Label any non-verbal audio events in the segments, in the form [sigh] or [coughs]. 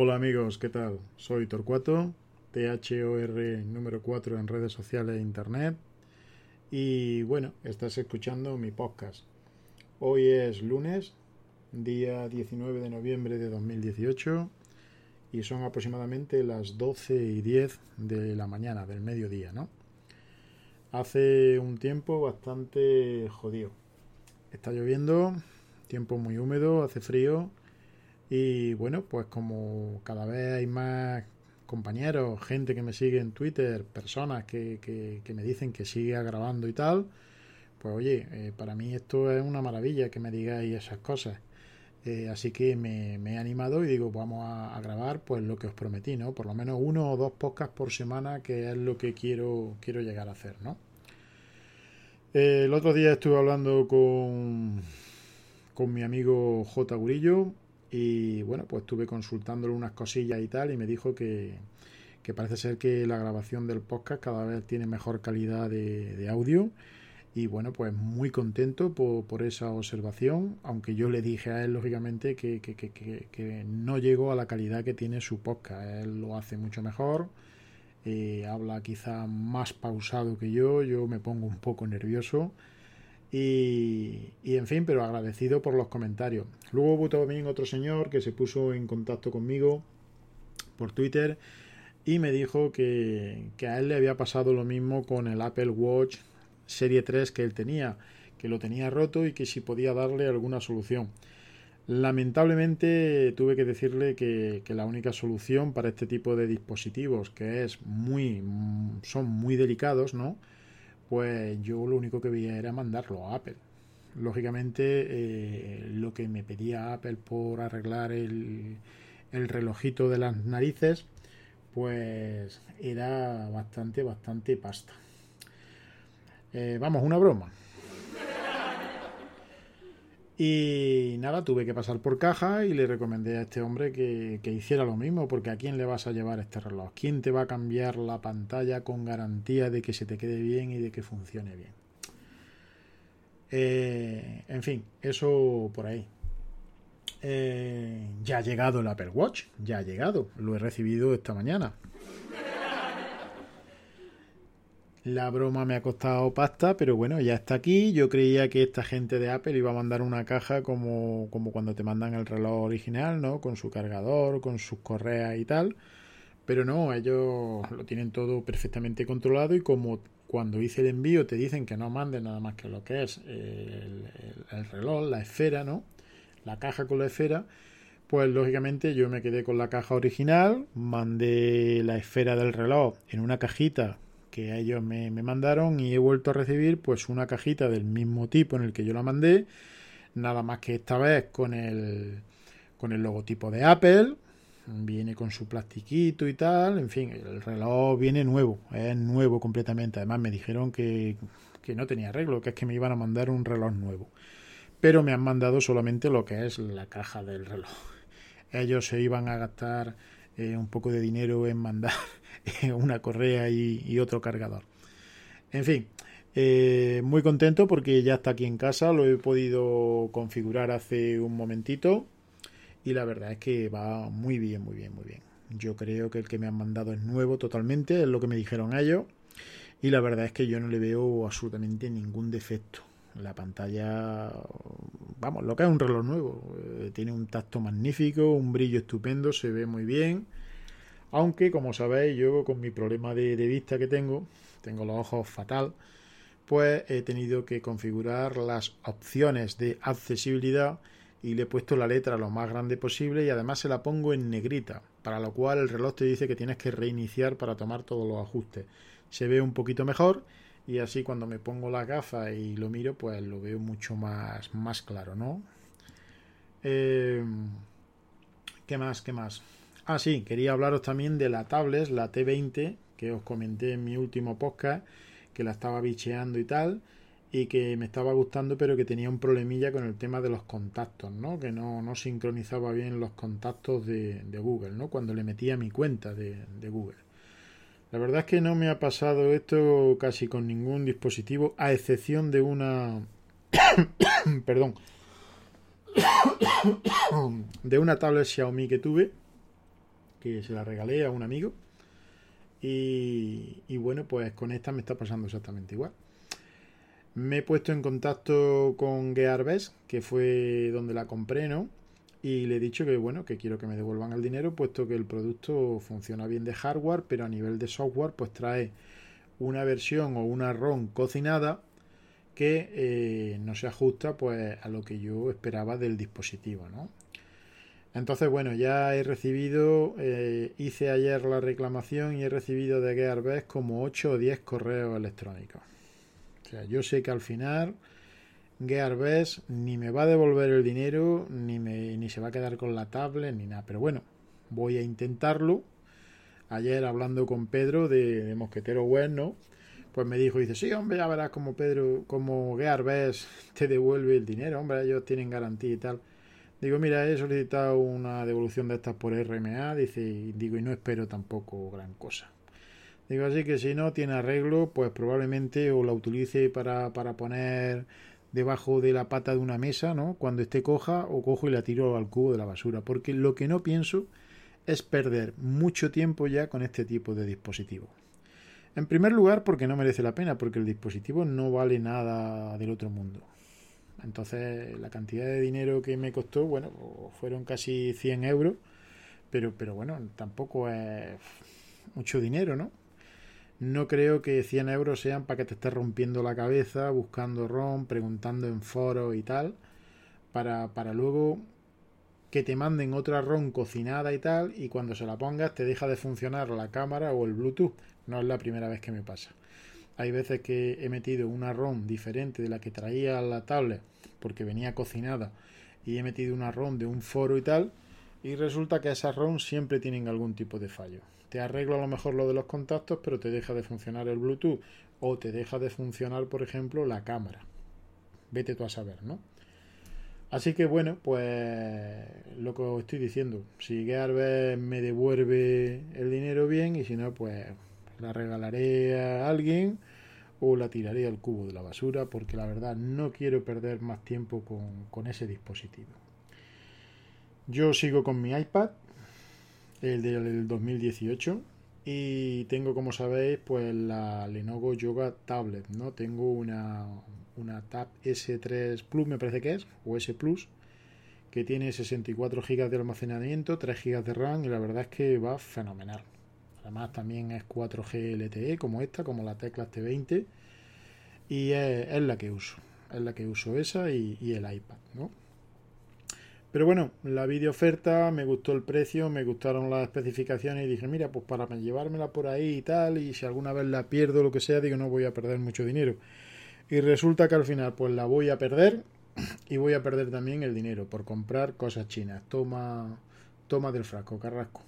Hola amigos, ¿qué tal? Soy Torcuato, THOR número 4 en redes sociales e internet. Y bueno, estás escuchando mi podcast. Hoy es lunes, día 19 de noviembre de 2018 y son aproximadamente las 12 y 10 de la mañana, del mediodía, ¿no? Hace un tiempo bastante jodido. Está lloviendo, tiempo muy húmedo, hace frío y bueno, pues como cada vez hay más compañeros, gente que me sigue en Twitter, personas que, que- me dicen que siga grabando y tal, pues oye, eh, para mí esto es una maravilla que me digáis esas cosas. Eh, así que me, he animado y digo, vamos a, a grabar pues lo que os prometí, ¿no? Por lo menos uno o dos podcasts por semana, que es lo que quiero, quiero llegar a hacer, ¿no? Eh, el otro día estuve hablando con, con mi amigo J. Gurillo y bueno, pues estuve consultándole unas cosillas y tal y me dijo que, que parece ser que la grabación del podcast cada vez tiene mejor calidad de, audio y bueno, pues muy contento por, esa observación, aunque yo le dije a él lógicamente que, que, que, que, que no llegó a la calidad que tiene su podcast, él lo hace mucho mejor. eh, habla quizá más pausado que yo, yo me pongo un poco nervioso, y, en fin, pero agradecido por los comentarios. Luego hubo también otro señor que se puso en contacto conmigo por Twitter y me dijo que, que a él le había pasado lo mismo con el Apple Watch Serie 3 que él tenía, que lo tenía roto y que si podía darle alguna solución. Lamentablemente tuve que decirle que, que la única solución para este tipo de dispositivos, que es muy, son muy delicados, ¿no? Pues yo lo único que veía era mandarlo a Apple. Lógicamente, eh, lo que me pedía Apple por arreglar el, el, relojito de las narices, pues era bastante, bastante pasta. Eh, vamos, una broma. Y nada, tuve que pasar por caja y le recomendé a este hombre que, que, hiciera lo mismo, porque ¿a quién le vas a llevar este reloj? ¿Quién te va a cambiar la pantalla con garantía de que se te quede bien y de que funcione bien? Eh, en fin, eso por ahí. Eh, ya ha llegado el Apple Watch, ya ha llegado, lo he recibido esta mañana. La broma me ha costado pasta, pero bueno, ya está aquí. Yo creía que esta gente de Apple iba a mandar una caja como, como cuando te mandan el reloj original, ¿no? Con su cargador, con sus correas y tal. Pero no, ellos lo tienen todo perfectamente controlado y como cuando hice el envío te dicen que no manden nada más que lo que es el, el, el reloj, la esfera, ¿no? La caja con la esfera. Pues lógicamente yo me quedé con la caja original, mandé la esfera del reloj en una cajita que ellos me, me, mandaron y he vuelto a recibir pues una cajita del mismo tipo en el que yo la mandé. Nada más que esta vez con el con el logotipo de Apple. Viene con su plastiquito y tal. En fin el reloj viene nuevo es nuevo completamente. Además me dijeron que, que no tenía arreglo que es que me iban a mandar un reloj nuevo. Pero me han mandado solamente lo que es la caja del reloj. Ellos se iban a gastar eh, un poco de dinero en mandar [laughs] una correa y, otro cargador. En fin, eh, muy contento porque ya está aquí en casa, lo he podido configurar hace un momentito y la verdad es que va muy bien, muy bien, muy bien. Yo creo que el que me han mandado es nuevo totalmente, es lo que me dijeron ellos y la verdad es que yo no le veo absolutamente ningún defecto. La pantalla, vamos, lo que es un reloj nuevo. Eh, tiene un tacto magnífico, un brillo estupendo, se ve muy bien. Aunque, como sabéis, yo con mi problema de, vista que tengo, tengo los ojos fatal, pues he tenido que configurar las opciones de accesibilidad y le he puesto la letra lo más grande posible y además se la pongo en negrita, para lo cual el reloj te dice que tienes que reiniciar para tomar todos los ajustes. Se ve un poquito mejor y así cuando me pongo la gafa y lo miro pues lo veo mucho más, más claro, ¿no? Eh, ¿Qué más? ¿Qué más? Ah, sí, quería hablaros también de la tablet, la T20, que os comenté en mi último podcast, que la estaba bicheando y tal, y que me estaba gustando, pero que tenía un problemilla con el tema de los contactos, ¿no? Que no, no sincronizaba bien los contactos de, Google, ¿no? Cuando le metía mi cuenta de, de Google. La verdad es que no me ha pasado esto casi con ningún dispositivo, a excepción de una. [coughs] Perdón. [coughs] de una tablet Xiaomi que tuve, que se la regalé a un amigo. Y, bueno, pues con esta me está pasando exactamente igual. Me he puesto en contacto con Gearbest, que fue donde la compré, ¿no? y le he dicho que bueno que quiero que me devuelvan el dinero puesto que el producto funciona bien de hardware pero a nivel de software pues trae una versión o una ROM cocinada que eh, no se ajusta pues a lo que yo esperaba del dispositivo ¿no? Entonces bueno ya he recibido eh, hice ayer la reclamación y he recibido de Gearbest como 8 o 10 correos electrónicos o sea yo sé que al final Gearbest ni me va a devolver el dinero, ni, me, ni se va a quedar con la tablet, ni nada. Pero bueno, voy a intentarlo. Ayer hablando con Pedro de, de Mosquetero Web, ¿no? Pues me dijo, dice, sí, hombre, ya verás como Pedro, como Gearbest [laughs] te devuelve el dinero, hombre, ellos tienen garantía y tal. Digo, mira, he solicitado una devolución de estas por RMA, dice, y digo, y no espero tampoco gran cosa. Digo, así que si no tiene arreglo, pues probablemente o la utilice para, para poner debajo de la pata de una mesa, ¿no? Cuando esté coja o cojo y la tiro al cubo de la basura, porque lo que no pienso es perder mucho tiempo ya con este tipo de dispositivo. En primer lugar, porque no merece la pena, porque el dispositivo no vale nada del otro mundo. Entonces, la cantidad de dinero que me costó, bueno, fueron casi 100 euros, pero, pero bueno, tampoco es mucho dinero, ¿no? No creo que 100 euros sean para que te estés rompiendo la cabeza, buscando ROM, preguntando en foros y tal, para, para luego que te manden otra ROM cocinada y tal, y cuando se la pongas te deja de funcionar la cámara o el Bluetooth. No es la primera vez que me pasa. Hay veces que he metido una ROM diferente de la que traía la tablet, porque venía cocinada, y he metido una ROM de un foro y tal, y resulta que esas ROM siempre tienen algún tipo de fallo te arreglo a lo mejor lo de los contactos, pero te deja de funcionar el Bluetooth o te deja de funcionar, por ejemplo, la cámara. Vete tú a saber, ¿no? Así que bueno, pues lo que os estoy diciendo, si Gearbest me devuelve el dinero bien y si no, pues la regalaré a alguien o la tiraré al cubo de la basura porque la verdad no quiero perder más tiempo con, con ese dispositivo. Yo sigo con mi iPad, el del 2018 y tengo como sabéis pues la Lenovo Yoga Tablet no tengo una una Tab S3 Plus me parece que es o S Plus que tiene 64 GB de almacenamiento 3 GB de RAM y la verdad es que va fenomenal además también es 4G LTE como esta como la Tecla T20 y es, la que uso es la que uso esa y, el iPad ¿no? Pero bueno, la video oferta, me gustó el precio, me gustaron las especificaciones y dije, mira, pues para llevármela por ahí y tal, y si alguna vez la pierdo lo que sea, digo, no voy a perder mucho dinero. Y resulta que al final, pues la voy a perder y voy a perder también el dinero por comprar cosas chinas. Toma, toma del frasco, carrasco.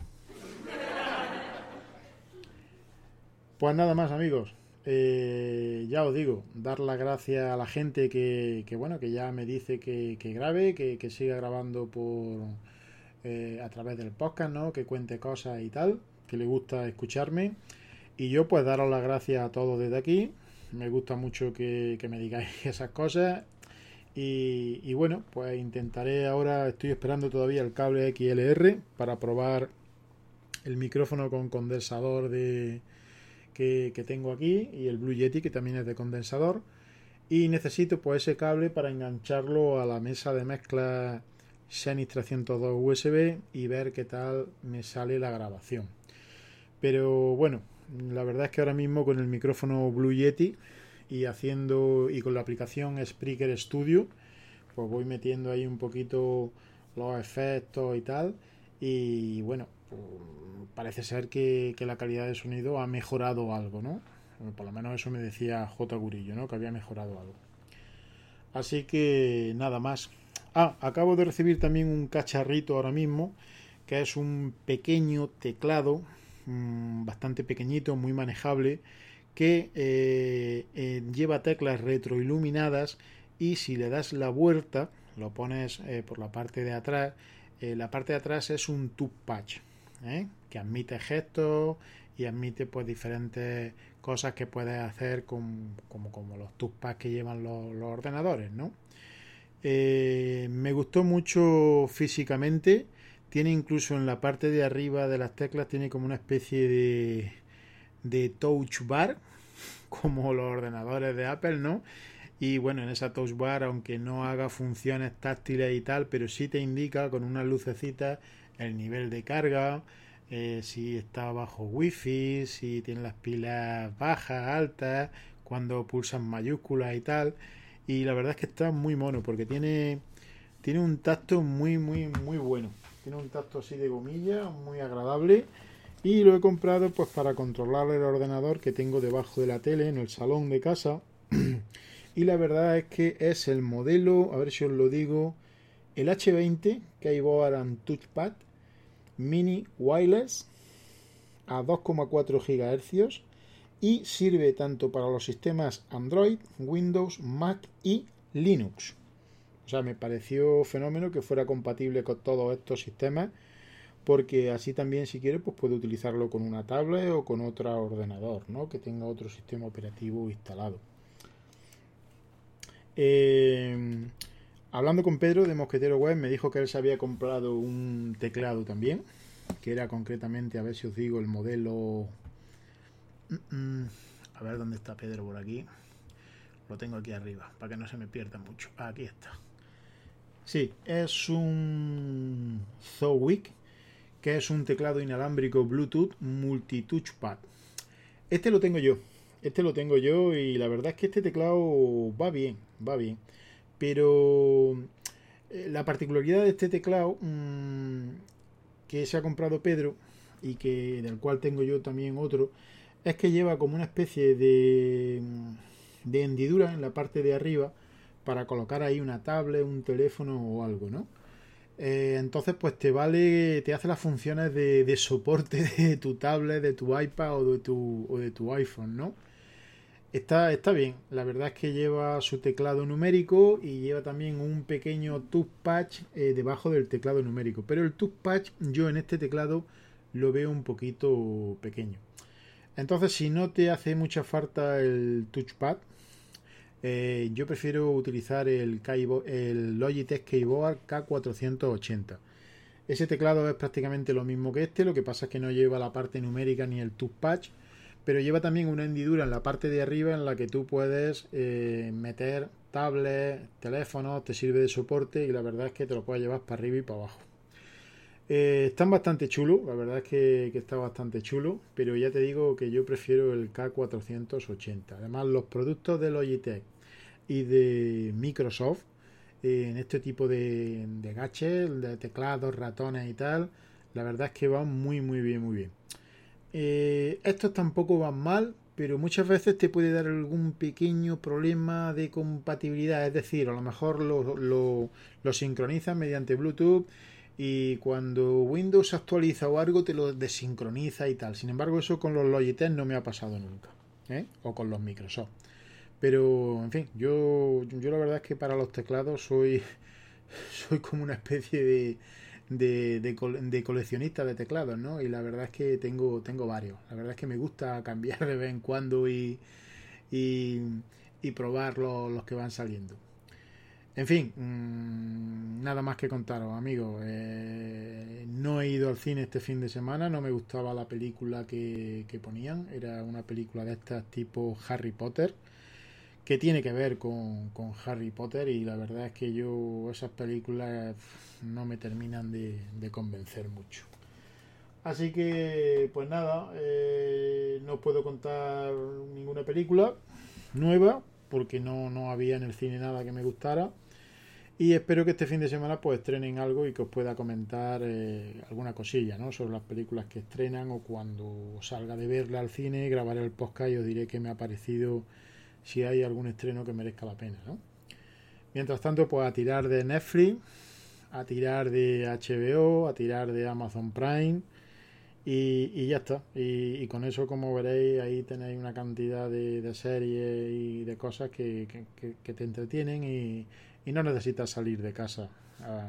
Pues nada más, amigos. Eh, ya os digo, dar las gracias a la gente que, que bueno, que ya me dice que, que grabe, que, siga grabando por eh, a través del podcast, ¿no? Que cuente cosas y tal, que le gusta escucharme. Y yo pues daros las gracias a todos desde aquí. Me gusta mucho que, que me digáis [laughs] esas cosas. Y, y, bueno, pues intentaré ahora, estoy esperando todavía el cable XLR para probar el micrófono con condensador de, que, tengo aquí y el Blue Yeti que también es de condensador. Y necesito pues ese cable para engancharlo a la mesa de mezcla Xenix 302 USB y ver qué tal me sale la grabación. Pero bueno, la verdad es que ahora mismo con el micrófono Blue Yeti y haciendo y con la aplicación Spreaker Studio, pues voy metiendo ahí un poquito los efectos y tal. Y bueno, parece ser que, la calidad de sonido ha mejorado algo, ¿no? Por lo menos eso me decía J. Gurillo, ¿no? Que había mejorado algo. Así que nada más. Ah, acabo de recibir también un cacharrito ahora mismo, que es un pequeño teclado, mmm, bastante pequeñito, muy manejable, que eh, eh, lleva teclas retroiluminadas y si le das la vuelta, lo pones eh, por la parte de atrás, la parte de atrás es un tube patch que admite gestos y admite pues diferentes cosas que puedes hacer con, como, como los patch que llevan los, ordenadores, ¿no? me gustó mucho físicamente, tiene incluso en la parte de arriba de las teclas tiene como una especie de de touch bar [laughs] como los ordenadores de Apple, ¿no? Y bueno, en esa touch bar, aunque no haga funciones táctiles y tal, pero sí te indica con unas lucecitas el nivel de carga, eh, si está bajo wifi, si tiene las pilas bajas, altas, cuando pulsan mayúsculas y tal. Y la verdad es que está muy mono porque tiene, tiene un tacto muy, muy, muy bueno. Tiene un tacto así de gomilla, muy agradable y lo he comprado pues para controlar el ordenador que tengo debajo de la tele en el salón de casa [clears throat] y la verdad es que es el modelo a ver si os lo digo el H20 Keyboard and Touchpad Mini Wireless a 2,4 GHz y sirve tanto para los sistemas Android, Windows, Mac y Linux. O sea, me pareció fenómeno que fuera compatible con todos estos sistemas porque así también si quiere pues puede utilizarlo con una tablet o con otro ordenador ¿no? que tenga otro sistema operativo instalado eh, hablando con Pedro de Mosquetero Web me dijo que él se había comprado un teclado también que era concretamente a ver si os digo el modelo a ver dónde está Pedro por aquí lo tengo aquí arriba para que no se me pierda mucho aquí está Sí, es un Zowick que es un teclado inalámbrico Bluetooth multi-touchpad. Este lo tengo yo, este lo tengo yo y la verdad es que este teclado va bien, va bien. Pero eh, la particularidad de este teclado mmm, que se ha comprado Pedro y que del cual tengo yo también otro es que lleva como una especie de, de hendidura en la parte de arriba para colocar ahí una tablet, un teléfono o algo, ¿no? Eh, entonces, pues te vale, te hace las funciones de, de, soporte [laughs] de tu tablet, de tu iPad o de tu, o de tu iPhone, ¿no? Está, está bien, la verdad es que lleva su teclado numérico y lleva también un pequeño touchpad eh, debajo del teclado numérico. Pero el touchpad yo en este teclado lo veo un poquito pequeño. Entonces, si no te hace mucha falta el touchpad, eh, yo prefiero utilizar el, el Logitech Keyboard K480. Ese teclado es prácticamente lo mismo que este, lo que pasa es que no lleva la parte numérica ni el touchpad, pero lleva también una hendidura en la parte de arriba en la que tú puedes eh, meter tablets, teléfonos, te sirve de soporte y la verdad es que te lo puedes llevar para arriba y para abajo. Eh, están bastante chulos, la verdad es que, está bastante chulo, pero ya te digo que yo prefiero el K480. Además, los productos de Logitech y de Microsoft eh, en este tipo de, de de teclados, ratones y tal, la verdad es que van muy, muy bien, muy bien. Eh, estos tampoco van mal, pero muchas veces te puede dar algún pequeño problema de compatibilidad, es decir, a lo mejor lo, lo, sincronizan mediante Bluetooth y cuando Windows actualiza o algo te lo desincroniza y tal. Sin embargo, eso con los Logitech no me ha pasado nunca. ¿eh? O con los Microsoft. Pero, en fin, yo, yo la verdad es que para los teclados soy, [laughs] soy como una especie de, de, de, de, coleccionista de teclados, ¿no? Y la verdad es que tengo, tengo varios. La verdad es que me gusta [laughs] cambiar de vez en cuando y, y, y probar los, los, que van saliendo. En fin, mmm, nada más que contaros, amigos. Eh, no he ido al cine este fin de semana, no me gustaba la película que, que ponían. Era una película de estas tipo Harry Potter que tiene que ver con, con, Harry Potter y la verdad es que yo esas películas no me terminan de, de convencer mucho. Así que, pues nada, eh, no puedo contar ninguna película nueva porque no, no había en el cine nada que me gustara. Y espero que este fin de semana pues estrenen algo y que os pueda comentar eh, alguna cosilla ¿no? sobre las películas que estrenan o cuando salga de verla al cine, grabaré el podcast y os diré qué me ha parecido si hay algún estreno que merezca la pena, ¿no? Mientras tanto, pues a tirar de Netflix, a tirar de HBO, a tirar de Amazon Prime y, y ya está. Y, con eso, como veréis, ahí tenéis una cantidad de, de series y de cosas que, que, te entretienen y, y, no necesitas salir de casa a,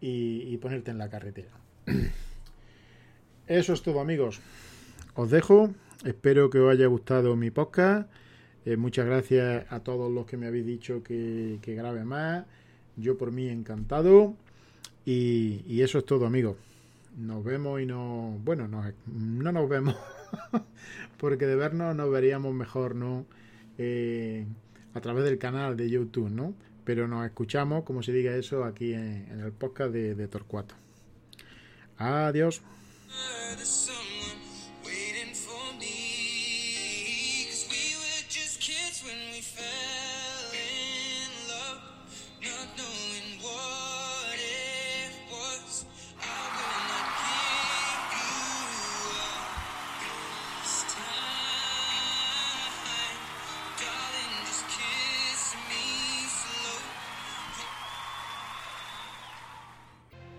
y ponerte en la carretera. [clears throat] Eso es todo, amigos. Os dejo. Espero que os haya gustado mi podcast. Eh, muchas gracias a todos los que me habéis dicho que, que grabe más. Yo por mí encantado. Y, y, eso es todo, amigos. Nos vemos y no... Bueno, no, no nos vemos. [laughs] porque de vernos nos veríamos mejor, ¿no? Eh, a través del canal de YouTube, ¿no? Pero nos escuchamos, como se diga eso, aquí en, el podcast de Torcuato. Adiós.